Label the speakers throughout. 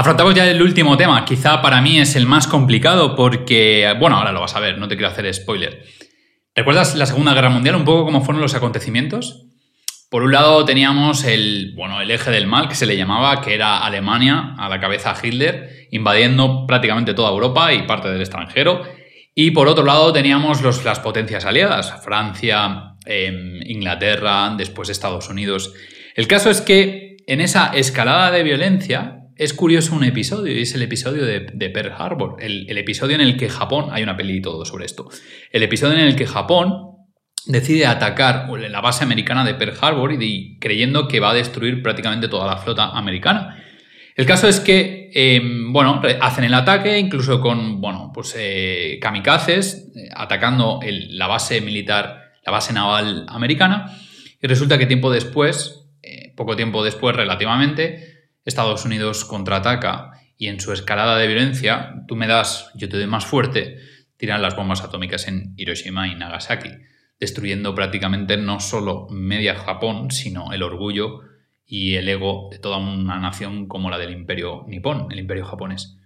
Speaker 1: Afrontamos ya el último tema, quizá para mí es el más complicado porque, bueno, ahora lo vas a ver, no te quiero hacer spoiler. ¿Recuerdas la Segunda Guerra Mundial un poco cómo fueron los acontecimientos? Por un lado teníamos el, bueno, el eje del mal que se le llamaba, que era Alemania, a la cabeza Hitler, invadiendo prácticamente toda Europa y parte del extranjero. Y por otro lado teníamos los, las potencias aliadas, Francia, em, Inglaterra, después Estados Unidos. El caso es que en esa escalada de violencia es curioso un episodio, y es el episodio de, Pearl Harbor, el, episodio en el que Japón, hay una peli y todo sobre esto, el episodio en el que Japón decide atacar la base americana de Pearl Harbor y creyendo que va a destruir prácticamente toda la flota americana. El caso es que, em, bueno, hacen el ataque, incluso con, bueno, pues eh, kamikazes, eh, atacando la base militar, la base naval americana, y resulta que tiempo después, eh, poco tiempo después relativamente, Estados Unidos contraataca y en su escalada de violencia, tú me das, yo te doy más fuerte, tiran las bombas atómicas en Hiroshima y Nagasaki destruyendo prácticamente no solo media Japón, sino el orgullo y el ego de toda una nación como la del imperio nipón, el imperio japonés.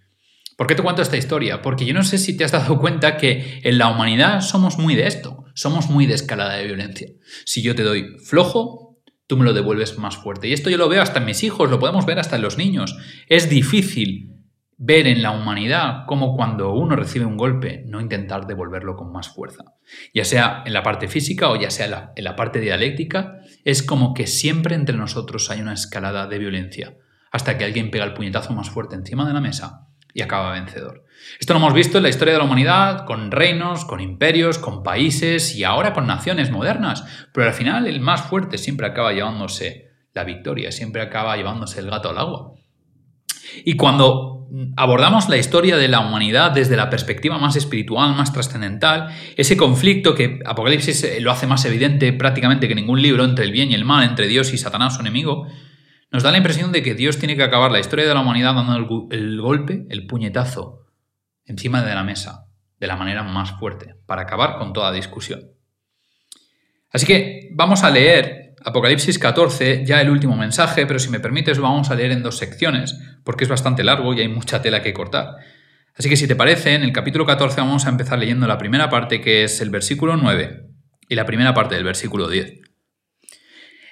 Speaker 1: ¿Por qué te cuento esta historia? Porque yo no sé si te has dado cuenta que en la humanidad somos muy de esto, somos muy de escalada de violencia. Si yo te doy flojo, tú me lo devuelves más fuerte. Y esto yo lo veo hasta en mis hijos, lo podemos ver hasta en los niños. Es difícil ver en la humanidad como cuando uno recibe un golpe, no intentar devolverlo con más fuerza. Ya sea en la parte física o ya sea en la, parte dialéctica, es como que siempre entre nosotros hay una escalada de violencia, hasta que alguien pega el puñetazo más fuerte encima de la mesa y acaba vencedor. Esto lo hemos visto en la historia de la humanidad, con reinos, con imperios, con países y ahora con naciones modernas, pero al final el más fuerte siempre acaba llevándose la victoria, siempre acaba llevándose el gato al agua. Y cuando abordamos la historia de la humanidad desde la perspectiva más espiritual, más trascendental, ese conflicto que Apocalipsis eh, lo hace más evidente prácticamente que ningún libro entre el bien y el mal, entre Dios y Satanás, su enemigo, nos da la impresión de que Dios tiene que acabar la historia de la humanidad dando el, golpe, el puñetazo, encima de la mesa, de la manera más fuerte, para acabar con toda discusión. Así que vamos a leer Apocalipsis 14, ya el último mensaje, pero si me permites vamos a leer en dos secciones, porque es bastante largo y hay mucha tela que cortar. Así que si te parece, en el capítulo 14 vamos a empezar leyendo la primera parte, que es el versículo 9, y la primera parte del versículo 10.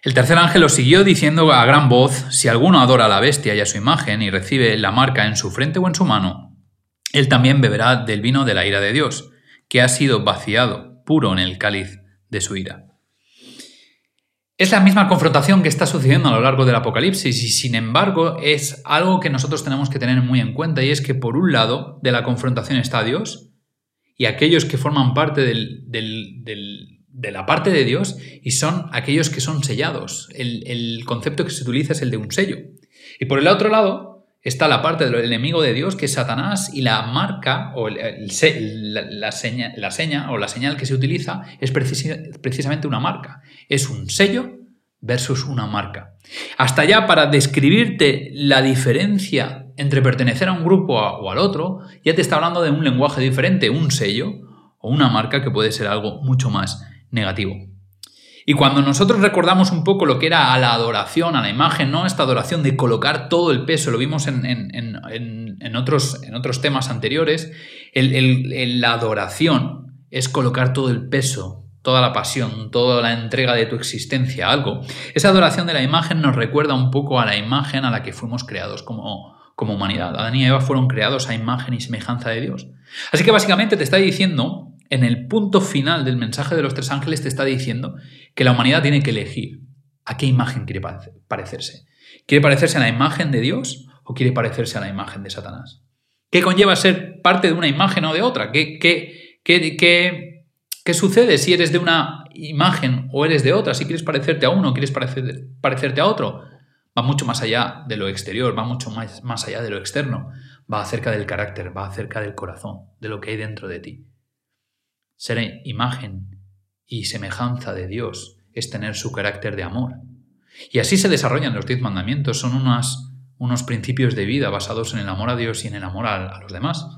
Speaker 1: El tercer ángel lo siguió diciendo a gran voz, si alguno adora a la bestia y a su imagen y recibe la marca en su frente o en su mano, él también beberá del vino de la ira de Dios, que ha sido vaciado, puro en el cáliz de su ira. Es la misma confrontación que está sucediendo a lo largo del Apocalipsis y sin embargo es algo que nosotros tenemos que tener muy en cuenta y es que por un lado de la confrontación está Dios y aquellos que forman parte de la parte de Dios y son aquellos que son sellados. El, el concepto que se utiliza es el de un sello. Y por el otro lado está la parte del enemigo de Dios, que es Satanás, y la marca, o la, seña, la, seña, o la señal que se utiliza es precisamente una marca. Es un sello versus una marca. Hasta ya para describirte la diferencia entre pertenecer a un grupo o al otro, ya te está hablando de un lenguaje diferente, un sello o una marca que puede ser algo mucho más negativo. Y cuando nosotros recordamos un poco lo que era a la adoración, a la imagen, ¿no? Esta adoración de colocar todo el peso, lo vimos en, otros, en otros, temas anteriores, la adoración es colocar todo el peso, toda la pasión, toda la entrega de tu existencia a algo. Esa adoración de la imagen nos recuerda un poco a la imagen a la que fuimos creados como, como humanidad. Adán y Eva fueron creados a imagen y semejanza de Dios. Así que básicamente te está diciendo en el punto final del mensaje de los tres ángeles te está diciendo que la humanidad tiene que elegir a qué imagen quiere parecerse. ¿Quiere parecerse a la imagen de Dios o quiere parecerse a la imagen de Satanás? ¿Qué conlleva ser parte de una imagen o de otra? ¿Qué, qué, qué, qué sucede si eres de una imagen o eres de otra? Si quieres parecerte a uno o quieres parecerte a otro. Va mucho más allá de lo exterior, va mucho más, más allá de lo externo. Va acerca del carácter, va acerca del corazón, de lo que hay dentro de ti. Ser imagen y semejanza de Dios es tener su carácter de amor. Y así se desarrollan los diez mandamientos, son unos principios de vida basados en el amor a Dios y en el amor a, a los demás.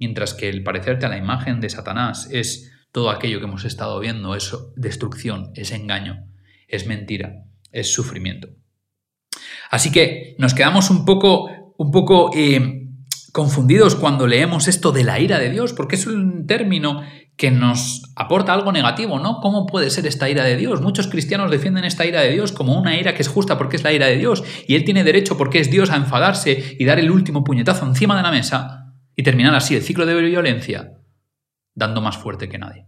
Speaker 1: Mientras que el parecerte a la imagen de Satanás es todo aquello que hemos estado viendo, es destrucción, es engaño, es mentira, es sufrimiento. Así que nos quedamos un poco un poco eh, confundidos cuando leemos esto de la ira de Dios, porque es un término que nos aporta algo negativo, ¿no? ¿Cómo puede ser esta ira de Dios? Muchos cristianos defienden esta ira de Dios como una ira que es justa porque es la ira de Dios y él tiene derecho porque es Dios a enfadarse y dar el último puñetazo encima de la mesa y terminar así el ciclo de violencia dando más fuerte que nadie.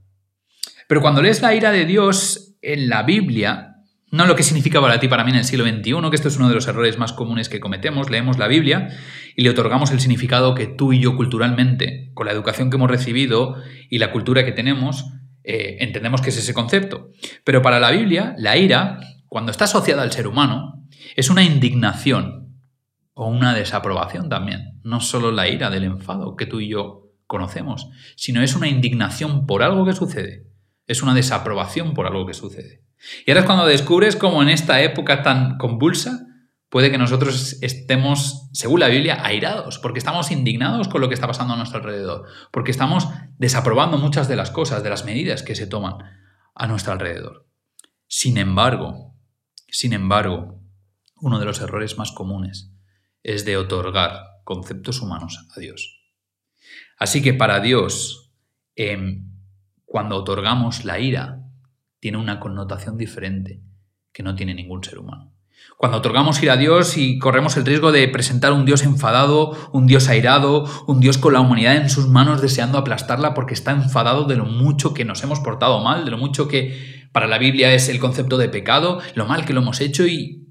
Speaker 1: Pero cuando lees la ira de Dios en la Biblia, no lo que significa para ti, para mí en el siglo XXI, que esto es uno de los errores más comunes que cometemos, leemos la Biblia y le otorgamos el significado que tú y yo culturalmente, con la educación que hemos recibido y la cultura que tenemos, eh, entendemos que es ese concepto. Pero para la Biblia, la ira, cuando está asociada al ser humano, es una indignación o una desaprobación también. No solo la ira del enfado que tú y yo conocemos, sino es una indignación por algo que sucede. Es una desaprobación por algo que sucede. Y ahora es cuando descubres cómo en esta época tan convulsa puede que nosotros estemos, según la Biblia, airados, porque estamos indignados con lo que está pasando a nuestro alrededor, porque estamos desaprobando muchas de las cosas, de las medidas que se toman a nuestro alrededor. Sin embargo, sin embargo, uno de los errores más comunes es de otorgar conceptos humanos a Dios. Así que para Dios, em, cuando otorgamos la ira, tiene una connotación diferente que no tiene ningún ser humano. Cuando otorgamos ir a Dios y corremos el riesgo de presentar un Dios enfadado, un Dios airado, un Dios con la humanidad en sus manos deseando aplastarla porque está enfadado de lo mucho que nos hemos portado mal, de lo mucho que para la Biblia es el concepto de pecado, lo mal que lo hemos hecho y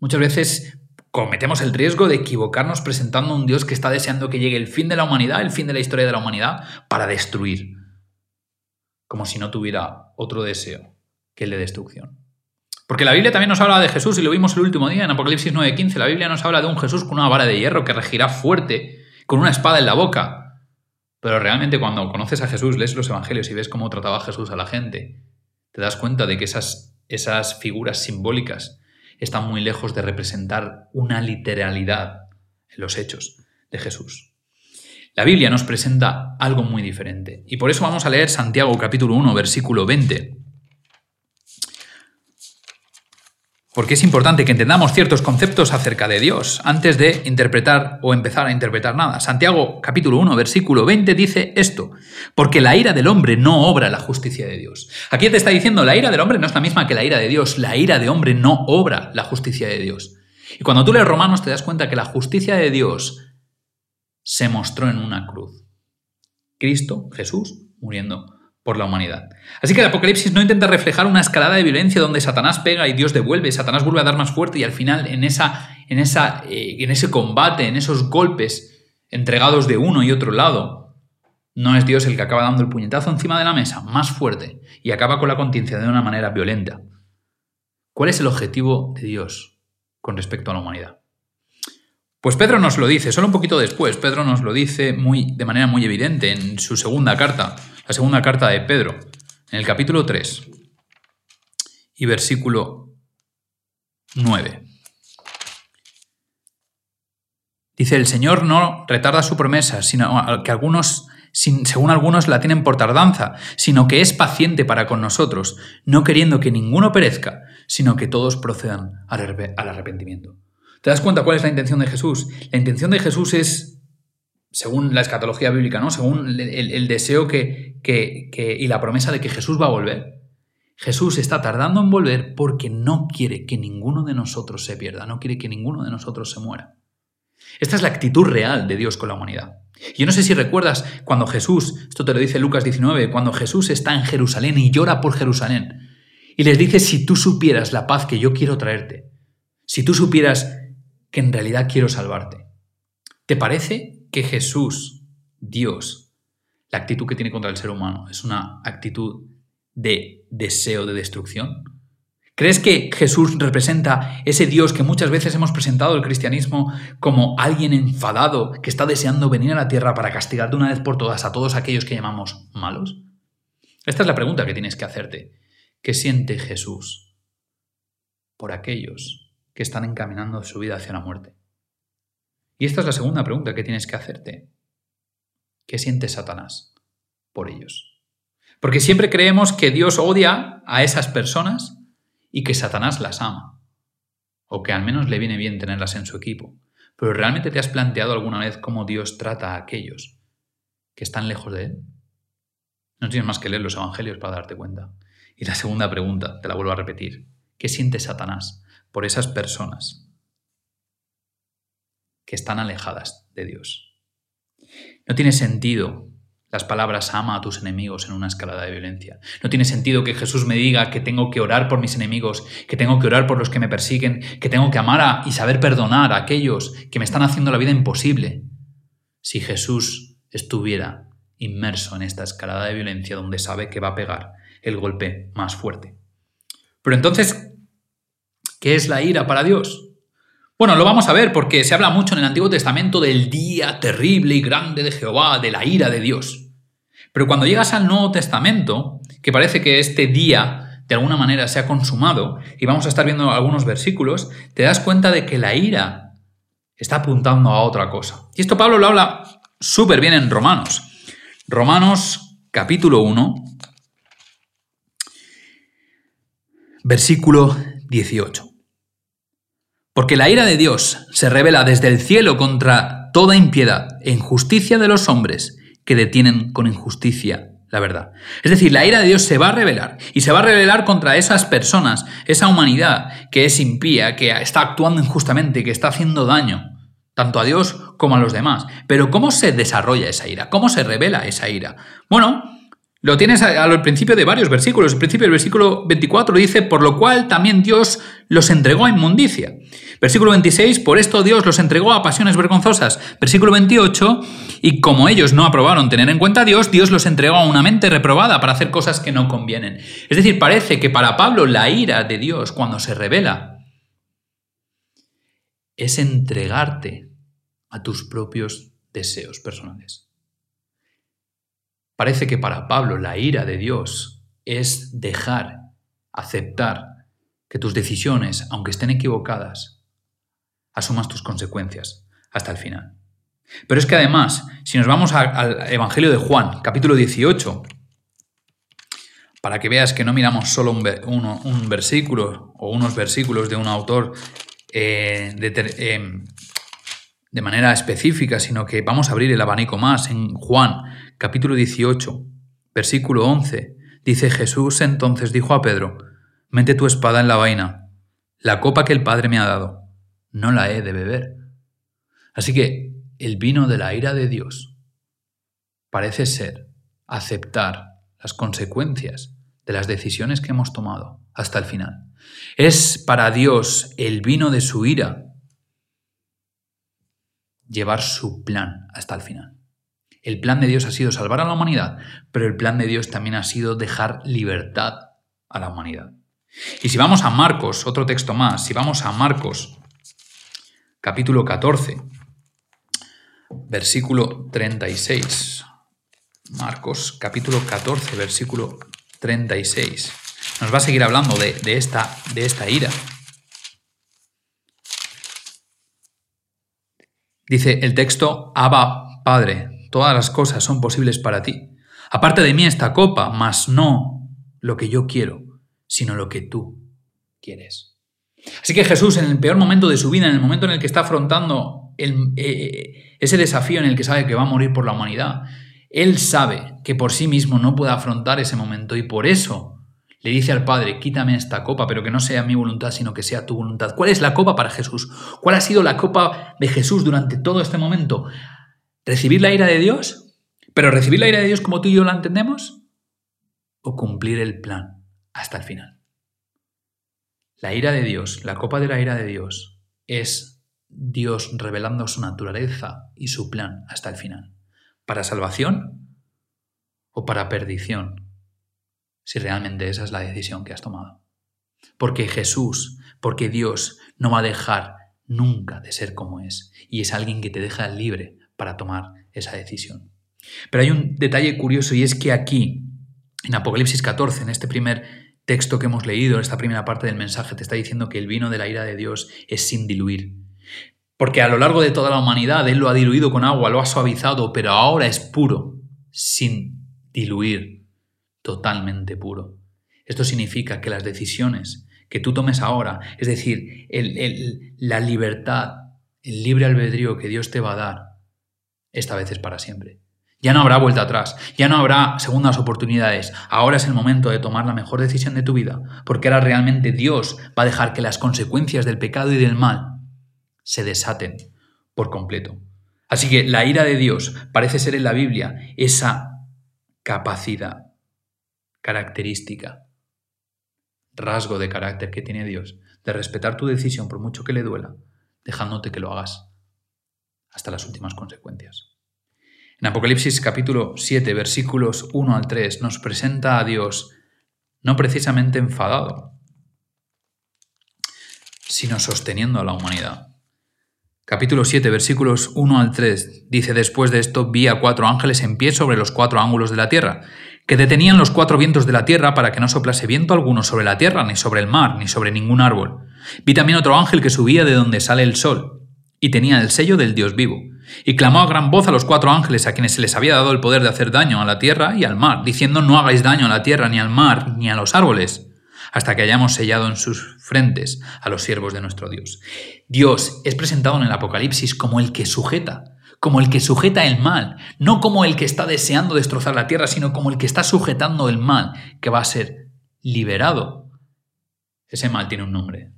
Speaker 1: muchas veces cometemos el riesgo de equivocarnos presentando un Dios que está deseando que llegue el fin de la humanidad, el fin de la historia de la humanidad, para destruir, como si no tuviera otro deseo que el de destrucción. Porque la Biblia también nos habla de Jesús, y lo vimos el último día en Apocalipsis 9:15, la Biblia nos habla de un Jesús con una vara de hierro que regirá fuerte, con una espada en la boca. Pero realmente cuando conoces a Jesús, lees los evangelios y ves cómo trataba Jesús a la gente, te das cuenta de que esas, esas figuras simbólicas están muy lejos de representar una literalidad en los hechos de Jesús. La Biblia nos presenta algo muy diferente. Y por eso vamos a leer Santiago capítulo 1, versículo 20. Porque es importante que entendamos ciertos conceptos acerca de Dios antes de interpretar o empezar a interpretar nada. Santiago capítulo 1 versículo 20 dice esto, porque la ira del hombre no obra la justicia de Dios. Aquí te está diciendo, la ira del hombre no es la misma que la ira de Dios, la ira de hombre no obra la justicia de Dios. Y cuando tú lees Romanos te das cuenta que la justicia de Dios se mostró en una cruz. Cristo, Jesús, muriendo por la humanidad. Así que el Apocalipsis no intenta reflejar una escalada de violencia donde Satanás pega y Dios devuelve, Satanás vuelve a dar más fuerte y al final en, esa, en, esa, eh, en ese combate, en esos golpes entregados de uno y otro lado, no es Dios el que acaba dando el puñetazo encima de la mesa, más fuerte, y acaba con la conciencia de una manera violenta. ¿Cuál es el objetivo de Dios con respecto a la humanidad? Pues Pedro nos lo dice, solo un poquito después, Pedro nos lo dice muy, de manera muy evidente en su segunda carta, la segunda carta de Pedro, en el capítulo 3 y versículo 9. Dice, el Señor no retarda su promesa, sino que algunos, según algunos la tienen por tardanza, sino que es paciente para con nosotros, no queriendo que ninguno perezca, sino que todos procedan al arrepentimiento. ¿Te das cuenta cuál es la intención de Jesús? La intención de Jesús es, según la escatología bíblica, ¿no? Según el, deseo que, que, y la promesa de que Jesús va a volver. Jesús está tardando en volver porque no quiere que ninguno de nosotros se pierda, no quiere que ninguno de nosotros se muera. Esta es la actitud real de Dios con la humanidad. Yo no sé si recuerdas cuando Jesús, esto te lo dice Lucas 19, cuando Jesús está en Jerusalén y llora por Jerusalén y les dice, si tú supieras la paz que yo quiero traerte, si tú supieras que en realidad quiero salvarte. ¿Te parece que Jesús, Dios, la actitud que tiene contra el ser humano es una actitud de deseo de destrucción? ¿Crees que Jesús representa ese Dios que muchas veces hemos presentado el cristianismo como alguien enfadado que está deseando venir a la tierra para castigar de una vez por todas a todos aquellos que llamamos malos? Esta es la pregunta que tienes que hacerte. ¿Qué siente Jesús por aquellos que están encaminando su vida hacia la muerte. Y esta es la segunda pregunta que tienes que hacerte. ¿Qué siente Satanás por ellos? Porque siempre creemos que Dios odia a esas personas y que Satanás las ama. O que al menos le viene bien tenerlas en su equipo. Pero ¿realmente te has planteado alguna vez cómo Dios trata a aquellos que están lejos de Él? No tienes más que leer los Evangelios para darte cuenta. Y la segunda pregunta, te la vuelvo a repetir. ¿Qué siente Satanás por esas personas que están alejadas de Dios? No tiene sentido las palabras ama a tus enemigos en una escalada de violencia. No tiene sentido que Jesús me diga que tengo que orar por mis enemigos, que tengo que orar por los que me persiguen, que tengo que amar y saber perdonar a aquellos que me están haciendo la vida imposible. Si Jesús estuviera inmerso en esta escalada de violencia donde sabe que va a pegar el golpe más fuerte. Pero entonces, ¿qué es la ira para Dios? Bueno, lo vamos a ver porque se habla mucho en el Antiguo Testamento del día terrible y grande de Jehová, de la ira de Dios. Pero cuando llegas al Nuevo Testamento, que parece que este día de alguna manera se ha consumado, y vamos a estar viendo algunos versículos, te das cuenta de que la ira está apuntando a otra cosa. Y esto Pablo lo habla súper bien en Romanos. Romanos capítulo 1, versículo 18. Porque la ira de Dios se revela desde el cielo contra toda impiedad e injusticia de los hombres que detienen con injusticia la verdad. Es decir, la ira de Dios se va a revelar y se va a revelar contra esas personas, esa humanidad que es impía, que está actuando injustamente, que está haciendo daño, tanto a Dios como a los demás. Pero ¿cómo se desarrolla esa ira? ¿Cómo se revela esa ira? Bueno, lo tienes al principio de varios versículos. El principio del versículo 24 dice, por lo cual también Dios los entregó a inmundicia. Versículo 26, por esto Dios los entregó a pasiones vergonzosas. Versículo 28, y como ellos no aprobaron tener en cuenta a Dios, Dios los entregó a una mente reprobada para hacer cosas que no convienen. Es decir, parece que para Pablo la ira de Dios cuando se revela es entregarte a tus propios deseos personales. Parece que para Pablo la ira de Dios es dejar, aceptar que tus decisiones, aunque estén equivocadas, asumas tus consecuencias hasta el final. Pero es que además, si nos vamos al Evangelio de Juan, capítulo 18, para que veas que no miramos solo un, versículo o unos versículos de un autor eh, de, de manera específica, sino que vamos a abrir el abanico más en Juan capítulo 18, versículo 11, dice Jesús entonces dijo a Pedro, mete tu espada en la vaina, la copa que el Padre me ha dado, no la he de beber. Así que el vino de la ira de Dios parece ser aceptar las consecuencias de las decisiones que hemos tomado hasta el final. Es para Dios el vino de su ira llevar su plan hasta el final. El plan de Dios ha sido salvar a la humanidad, pero el plan de Dios también ha sido dejar libertad a la humanidad. Y si vamos a Marcos, otro texto más, si vamos a Marcos, capítulo 14, versículo 36. Marcos, capítulo 14, versículo 36. Nos va a seguir hablando de, esta, de esta ira. Dice el texto, Abba, Padre, todas las cosas son posibles para ti. Aparte de mí esta copa, mas no lo que yo quiero, sino lo que tú quieres. Así que Jesús, en el peor momento de su vida, en el momento en el que está afrontando eh, ese desafío en el que sabe que va a morir por la humanidad, Él sabe que por sí mismo no puede afrontar ese momento y por eso le dice al Padre, quítame esta copa, pero que no sea mi voluntad, sino que sea tu voluntad. ¿Cuál es la copa para Jesús? ¿Cuál ha sido la copa de Jesús durante todo este momento? ¿Recibir la ira de Dios? ¿Pero recibir la ira de Dios como tú y yo la entendemos? ¿O cumplir el plan hasta el final? La ira de Dios, la copa de la ira de Dios, es Dios revelando su naturaleza y su plan hasta el final. ¿Para salvación o para perdición? Si realmente esa es la decisión que has tomado. Porque Jesús, porque Dios no va a dejar nunca de ser como es y es alguien que te deja libre para tomar esa decisión. Pero hay un detalle curioso y es que aquí, en Apocalipsis 14, en este primer texto que hemos leído, en esta primera parte del mensaje, te está diciendo que el vino de la ira de Dios es sin diluir. Porque a lo largo de toda la humanidad Él lo ha diluido con agua, lo ha suavizado, pero ahora es puro, sin diluir, totalmente puro. Esto significa que las decisiones que tú tomes ahora, es decir, la libertad el libre albedrío que Dios te va a dar, esta vez es para siempre. Ya no habrá vuelta atrás, ya no habrá segundas oportunidades. Ahora es el momento de tomar la mejor decisión de tu vida, porque ahora realmente Dios va a dejar que las consecuencias del pecado y del mal se desaten por completo. Así que la ira de Dios parece ser en la Biblia esa capacidad, característica, rasgo de carácter que tiene Dios, de respetar tu decisión por mucho que le duela, dejándote que lo hagas hasta las últimas consecuencias. En Apocalipsis capítulo 7, versículos 1 al 3, nos presenta a Dios no precisamente enfadado, sino sosteniendo a la humanidad. Capítulo 7, versículos 1 al 3 dice, después de esto vi a cuatro ángeles en pie sobre los cuatro ángulos de la tierra, que detenían los cuatro vientos de la tierra para que no soplase viento alguno sobre la tierra, ni sobre el mar, ni sobre ningún árbol. Vi también otro ángel que subía de donde sale el sol, y tenía el sello del Dios vivo, y clamó a gran voz a los cuatro ángeles a quienes se les había dado el poder de hacer daño a la tierra y al mar, diciendo no hagáis daño a la tierra, ni al mar, ni a los árboles hasta que hayamos sellado en sus frentes a los siervos de nuestro Dios. Dios es presentado en el Apocalipsis como el que sujeta, como el que sujeta el mal, no como el que está deseando destrozar la tierra, sino como el que está sujetando el mal, que va a ser liberado. Ese mal tiene un nombre.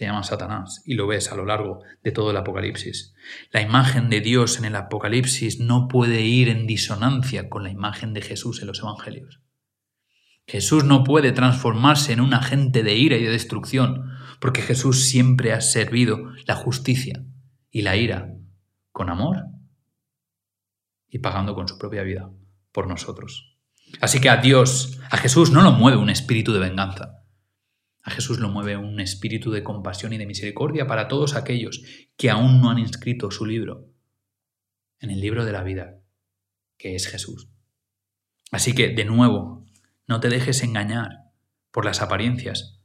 Speaker 1: Se llama Satanás y lo ves a lo largo de todo el Apocalipsis. La imagen de Dios en el Apocalipsis no puede ir en disonancia con la imagen de Jesús en los Evangelios. Jesús no puede transformarse en un agente de ira y de destrucción, porque Jesús siempre ha servido la justicia y la ira con amor y pagando con su propia vida por nosotros. Así que a Dios, a Jesús no lo mueve un espíritu de venganza. A Jesús lo mueve un espíritu de compasión y de misericordia para todos aquellos que aún no han inscrito su libro en el libro de la vida, que es Jesús. Así que, de nuevo, no te dejes engañar por las apariencias.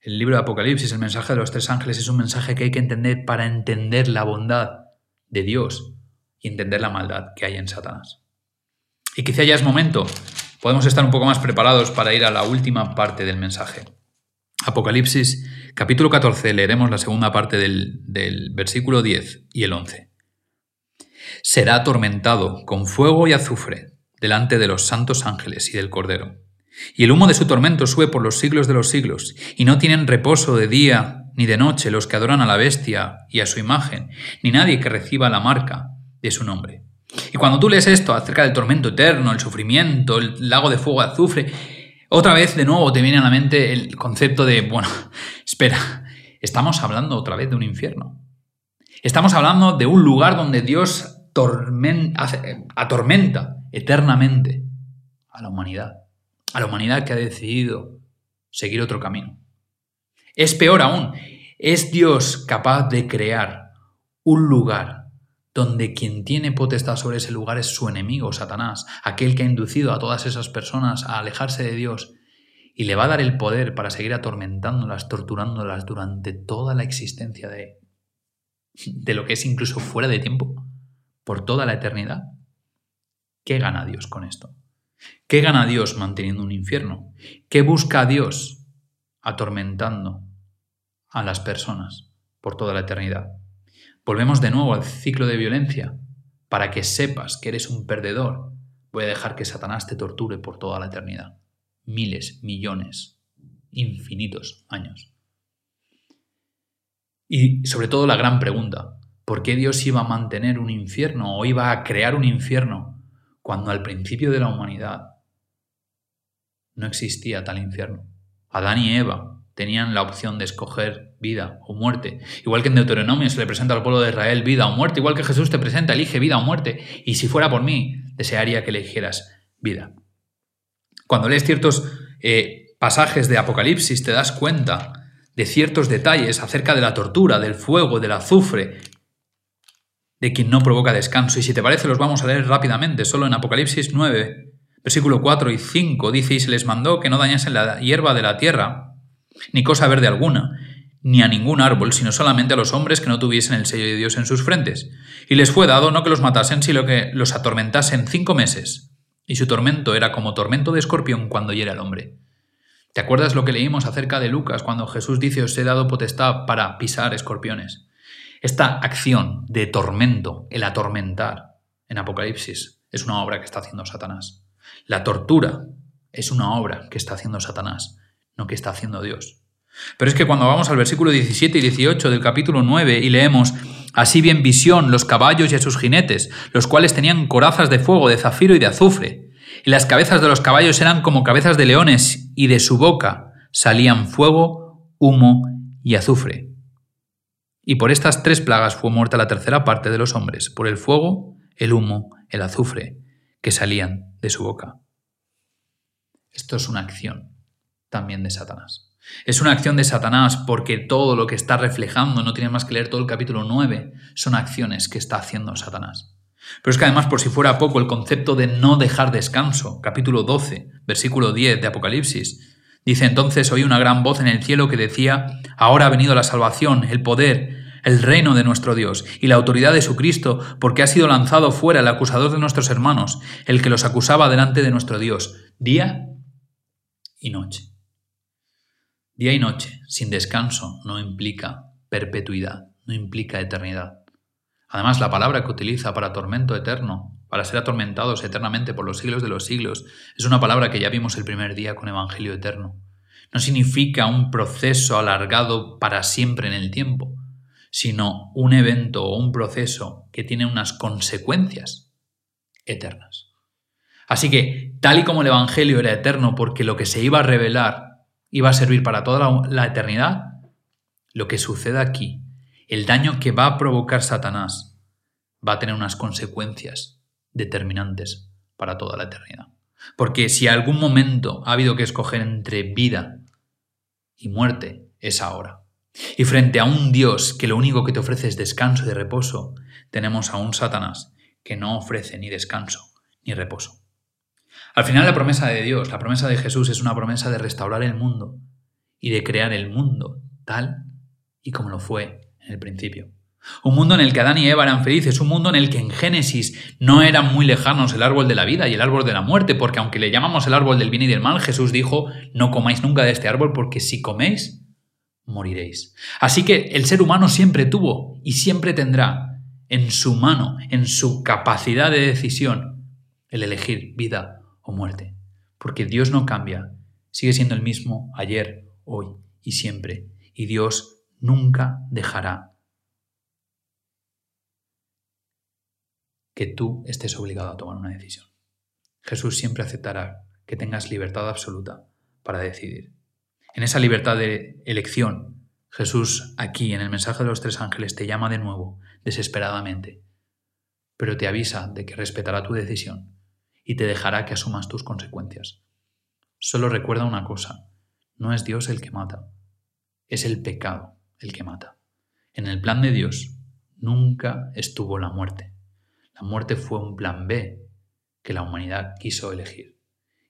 Speaker 1: El libro de Apocalipsis, el mensaje de los tres ángeles, es un mensaje que hay que entender para entender la bondad de Dios y entender la maldad que hay en Satanás. Y quizá ya es momento, podemos estar un poco más preparados para ir a la última parte del mensaje. Apocalipsis capítulo 14, leeremos la segunda parte del, del versículo 10 y el 11. Será atormentado con fuego y azufre delante de los santos ángeles y del Cordero. Y el humo de su tormento sube por los siglos de los siglos, y no tienen reposo de día ni de noche los que adoran a la bestia y a su imagen, ni nadie que reciba la marca de su nombre. Y cuando tú lees esto acerca del tormento eterno, el sufrimiento, el lago de fuego azufre, otra vez de nuevo te viene a la mente el concepto de, bueno, espera, estamos hablando otra vez de un infierno. Estamos hablando de un lugar donde Dios atormenta eternamente a la humanidad, a la humanidad que ha decidido seguir otro camino. Es peor aún, es Dios capaz de crear un lugar donde quien tiene potestad sobre ese lugar es su enemigo, Satanás, aquel que ha inducido a todas esas personas a alejarse de Dios y le va a dar el poder para seguir atormentándolas, torturándolas durante toda la existencia de, de lo que es incluso fuera de tiempo, por toda la eternidad. ¿Qué gana Dios con esto? ¿Qué gana Dios manteniendo un infierno? ¿Qué busca Dios atormentando a las personas por toda la eternidad? Volvemos de nuevo al ciclo de violencia. Para que sepas que eres un perdedor, voy a dejar que Satanás te torture por toda la eternidad. Miles, millones, infinitos años. Y sobre todo la gran pregunta, ¿por qué Dios iba a mantener un infierno o iba a crear un infierno cuando al principio de la humanidad no existía tal infierno. Adán y Eva tenían la opción de escoger vida o muerte. Igual que en Deuteronomio se le presenta al pueblo de Israel vida o muerte, igual que Jesús te presenta, elige vida o muerte. Y si fuera por mí, desearía que eligieras vida. Cuando lees ciertos eh, pasajes de Apocalipsis te das cuenta de ciertos detalles acerca de la tortura, del fuego, del azufre, de quien no provoca descanso. Y si te parece, los vamos a leer rápidamente. Solo en Apocalipsis 9, versículo 4 y 5 dice, y se les mandó que no dañasen la hierba de la tierra, ni cosa verde alguna, ni a ningún árbol, sino solamente a los hombres que no tuviesen el sello de Dios en sus frentes. Y les fue dado no que los matasen, sino que los atormentasen cinco meses. Y su tormento era como tormento de escorpión cuando hiera al hombre. ¿Te acuerdas lo que leímos acerca de Lucas cuando Jesús dice os he dado potestad para pisar escorpiones? Esta acción de tormento, el atormentar en Apocalipsis, es una obra que está haciendo Satanás. La tortura es una obra que está haciendo Satanás, no que está haciendo Dios. Pero es que cuando vamos al versículo 17 y 18 del capítulo 9 y leemos, Así bien visión los caballos y a sus jinetes, los cuales tenían corazas de fuego, de zafiro y de azufre, y las cabezas de los caballos eran como cabezas de leones, y de su boca salían fuego, humo y azufre. Y por estas tres plagas fue muerta la tercera parte de los hombres, por el fuego, el humo, el azufre, que salían de su boca. Esto es una acción también de Satanás. Es una acción de Satanás porque todo lo que está reflejando, no tiene más que leer todo el capítulo 9, son acciones que está haciendo Satanás. Pero es que además, por si fuera poco, el concepto de no dejar descanso, capítulo 12, versículo 10 de Apocalipsis, dice entonces oí una gran voz en el cielo que decía, ahora ha venido la salvación, el poder, el reino de nuestro Dios y la autoridad de su Cristo, porque ha sido lanzado fuera el acusador de nuestros hermanos, el que los acusaba delante de nuestro Dios, día y noche. Día y noche, sin descanso, no implica perpetuidad, no implica eternidad. Además, la palabra que utiliza para tormento eterno, para ser atormentados eternamente por los siglos de los siglos, es una palabra que ya vimos el primer día con Evangelio eterno. No significa un proceso alargado para siempre en el tiempo, sino un evento o un proceso que tiene unas consecuencias eternas. Así que, tal y como el Evangelio era eterno porque lo que se iba a revelar y va a servir para toda la, eternidad, lo que sucede aquí, el daño que va a provocar Satanás, va a tener unas consecuencias determinantes para toda la eternidad. Porque si algún momento ha habido que escoger entre vida y muerte, es ahora. Y frente a un Dios que lo único que te ofrece es descanso y reposo, tenemos a un Satanás que no ofrece ni descanso ni reposo. Al final la promesa de Dios, la promesa de Jesús es una promesa de restaurar el mundo y de crear el mundo tal y como lo fue en el principio. Un mundo en el que Adán y Eva eran felices, un mundo en el que en Génesis no eran muy lejanos el árbol de la vida y el árbol de la muerte, porque aunque le llamamos el árbol del bien y del mal, Jesús dijo, no comáis nunca de este árbol porque si coméis, moriréis. Así que el ser humano siempre tuvo y siempre tendrá en su mano, en su capacidad de decisión, el elegir vida o muerte. Porque Dios no cambia, sigue siendo el mismo ayer, hoy y siempre. Y Dios nunca dejará que tú estés obligado a tomar una decisión. Jesús siempre aceptará que tengas libertad absoluta para decidir. En esa libertad de elección, Jesús aquí en el mensaje de los tres ángeles te llama de nuevo, desesperadamente, pero te avisa de que respetará tu decisión y te dejará que asumas tus consecuencias. Solo recuerda una cosa, no es Dios el que mata, es el pecado el que mata. En el plan de Dios nunca estuvo la muerte. La muerte fue un plan B que la humanidad quiso elegir.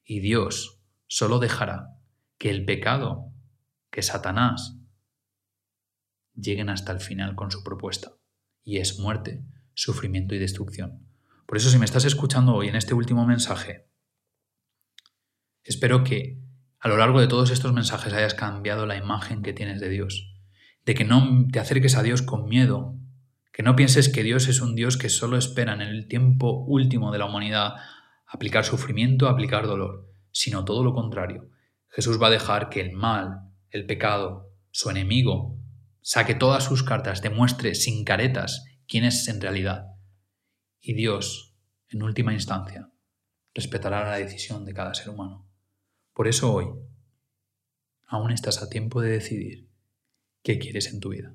Speaker 1: Y Dios solo dejará que el pecado, que Satanás, lleguen hasta el final con su propuesta. Y es muerte, sufrimiento y destrucción. Por eso si me estás escuchando hoy en este último mensaje, espero que a lo largo de todos estos mensajes hayas cambiado la imagen que tienes de Dios, de que no te acerques a Dios con miedo, que no pienses que Dios es un Dios que solo espera en el tiempo último de la humanidad aplicar sufrimiento, aplicar dolor, sino todo lo contrario. Jesús va a dejar que el mal, el pecado, su enemigo, saque todas sus cartas, demuestre sin caretas quién es en realidad y Dios, en última instancia, respetará la decisión de cada ser humano. Por eso hoy, aún estás a tiempo de decidir qué quieres en tu vida.